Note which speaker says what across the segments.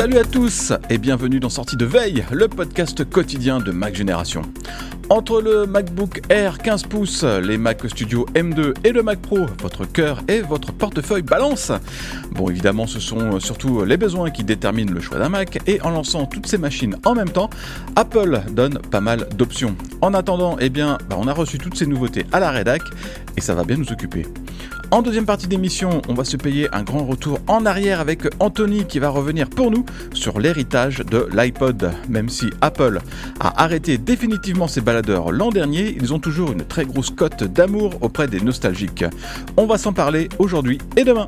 Speaker 1: Salut à tous et bienvenue dans Sortie de Veille, le podcast quotidien de Mac Génération. Entre le MacBook Air 15 pouces, les Mac Studio M2 et le Mac Pro, votre cœur et votre portefeuille balance. Bon, évidemment, ce sont surtout les besoins qui déterminent le choix d'un Mac et en lançant toutes ces machines en même temps, Apple donne pas mal d'options. En attendant, eh bien, bah, on a reçu toutes ces nouveautés à la rédac et ça va bien nous occuper. En deuxième partie d'émission, on va se payer un grand retour en arrière avec Anthony qui va revenir pour nous sur l'héritage de l'iPod. Même si Apple a arrêté définitivement ses baladeurs l'an dernier, ils ont toujours une très grosse cote d'amour auprès des nostalgiques. On va s'en parler aujourd'hui et demain.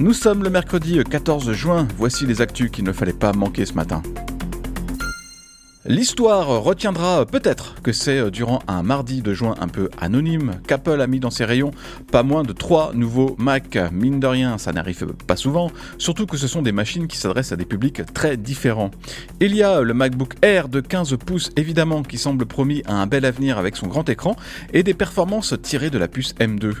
Speaker 1: Nous sommes le mercredi 14 juin, voici les actus qu'il ne fallait pas manquer ce matin. L'histoire retiendra peut-être que c'est durant un mardi de juin un peu anonyme qu'Apple a mis dans ses rayons pas moins de trois nouveaux Mac. Mine de rien, ça n'arrive pas souvent, surtout que ce sont des machines qui s'adressent à des publics très différents. Il y a le MacBook Air de 15 pouces évidemment qui semble promis à un bel avenir avec son grand écran et des performances tirées de la puce M2.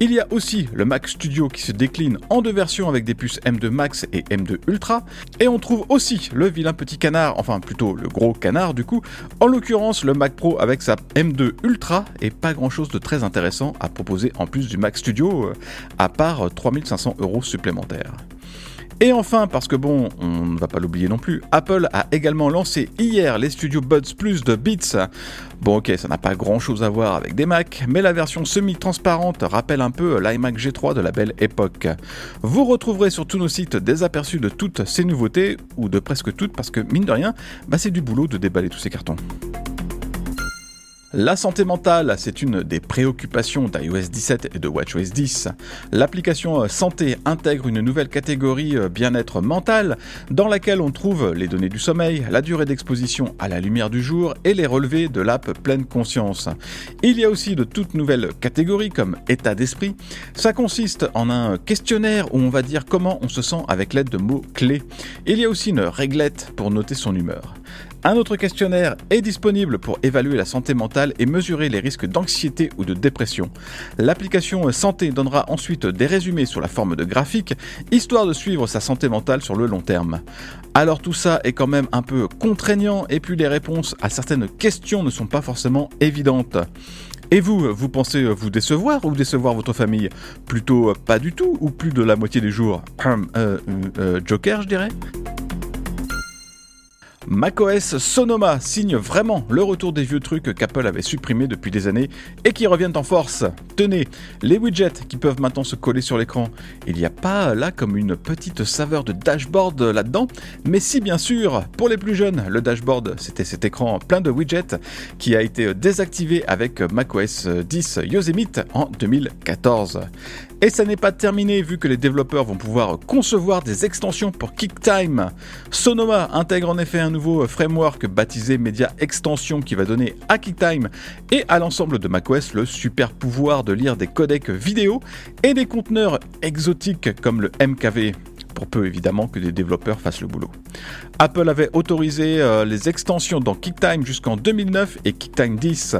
Speaker 1: Il y a aussi le Mac Studio qui se décline en deux versions avec des puces M2 Max et M2 Ultra et on trouve aussi le vilain petit canard, enfin plutôt le gros canard du coup, en l'occurrence le Mac Pro avec sa M2 Ultra et pas grand chose de très intéressant à proposer en plus du Mac Studio, euh, à part 3500 euros supplémentaires. Et enfin, parce que bon, on ne va pas l'oublier non plus, Apple a également lancé hier les Studio Buds Plus de Beats. Bon ok, ça n'a pas grand chose à voir avec des Mac, mais la version semi-transparente rappelle un peu l'iMac G3 de la belle époque. Vous retrouverez sur tous nos sites des aperçus de toutes ces nouveautés, ou de presque toutes, parce que mine de rien, bah c'est du boulot de déballer tous ces cartons. La santé mentale, c'est une des préoccupations d'iOS 17 et de WatchOS 10. L'application Santé intègre une nouvelle catégorie euh, bien-être mental dans laquelle on trouve les données du sommeil, la durée d'exposition à la lumière du jour et les relevés de l'app Pleine Conscience. Il y a aussi de toutes nouvelles catégories comme état d'esprit. Ça consiste en un questionnaire où on va dire comment on se sent avec l'aide de mots clés. Il y a aussi une réglette pour noter son humeur. Un autre questionnaire est disponible pour évaluer la santé mentale et mesurer les risques d'anxiété ou de dépression. L'application Santé donnera ensuite des résumés sous la forme de graphiques, histoire de suivre sa santé mentale sur le long terme. Alors tout ça est quand même un peu contraignant et puis les réponses à certaines questions ne sont pas forcément évidentes. Et vous, vous pensez vous décevoir ou décevoir votre famille? Plutôt pas du tout ou plus de la moitié des jours? Hum, euh, euh, Joker, je dirais? macOS Sonoma signe vraiment le retour des vieux trucs qu'Apple avait supprimés depuis des années et qui reviennent en force. Tenez, les widgets qui peuvent maintenant se coller sur l'écran. Il n'y a pas là comme une petite saveur de dashboard là-dedans, mais si bien sûr, pour les plus jeunes, le dashboard c'était cet écran plein de widgets qui a été désactivé avec macOS 10 Yosemite en 2014. Et ça n'est pas terminé vu que les développeurs vont pouvoir concevoir des extensions pour QuickTime. Sonoma intègre en effet un framework baptisé Media Extension qui va donner à QuickTime et à l'ensemble de macOS le super pouvoir de lire des codecs vidéo et des conteneurs exotiques comme le MKV pour peu évidemment que des développeurs fassent le boulot. Apple avait autorisé euh, les extensions dans QuickTime jusqu'en 2009 et QuickTime 10.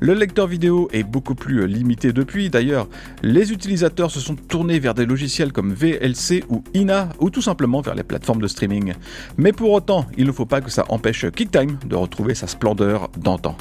Speaker 1: Le lecteur vidéo est beaucoup plus euh, limité depuis. D'ailleurs, les utilisateurs se sont tournés vers des logiciels comme VLC ou INA ou tout simplement vers les plateformes de streaming. Mais pour autant, il ne faut pas que ça empêche QuickTime de retrouver sa splendeur d'antan.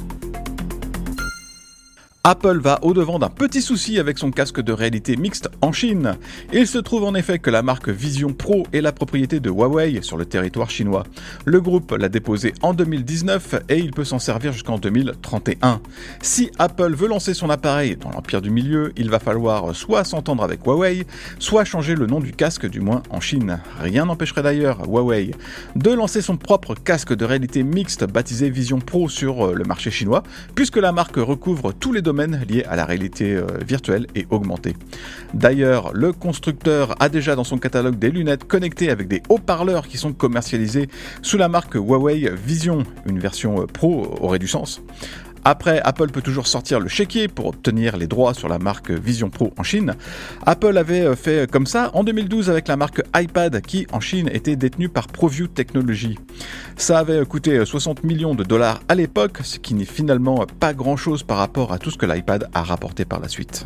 Speaker 1: Apple va au-devant d'un petit souci avec son casque de réalité mixte en Chine. Il se trouve en effet que la marque Vision Pro est la propriété de Huawei sur le territoire chinois. Le groupe l'a déposé en 2019 et il peut s'en servir jusqu'en 2031. Si Apple veut lancer son appareil dans l'empire du milieu, il va falloir soit s'entendre avec Huawei, soit changer le nom du casque du moins en Chine. Rien n'empêcherait d'ailleurs Huawei de lancer son propre casque de réalité mixte baptisé Vision Pro sur le marché chinois, puisque la marque recouvre tous les domaines liés à la réalité euh, virtuelle et augmentée. D'ailleurs, le constructeur a déjà dans son catalogue des lunettes connectées avec des haut-parleurs qui sont commercialisés sous la marque Huawei Vision. Une version euh, pro aurait du sens. Après, Apple peut toujours sortir le chéquier pour obtenir les droits sur la marque Vision Pro en Chine. Apple avait euh, fait comme ça en 2012 avec la marque iPad qui en Chine était détenue par ProView Technology. Ça avait coûté 60 millions de dollars à l'époque, ce qui n'est finalement pas grand chose par rapport à tout ce que l'iPad a rapporté par la suite.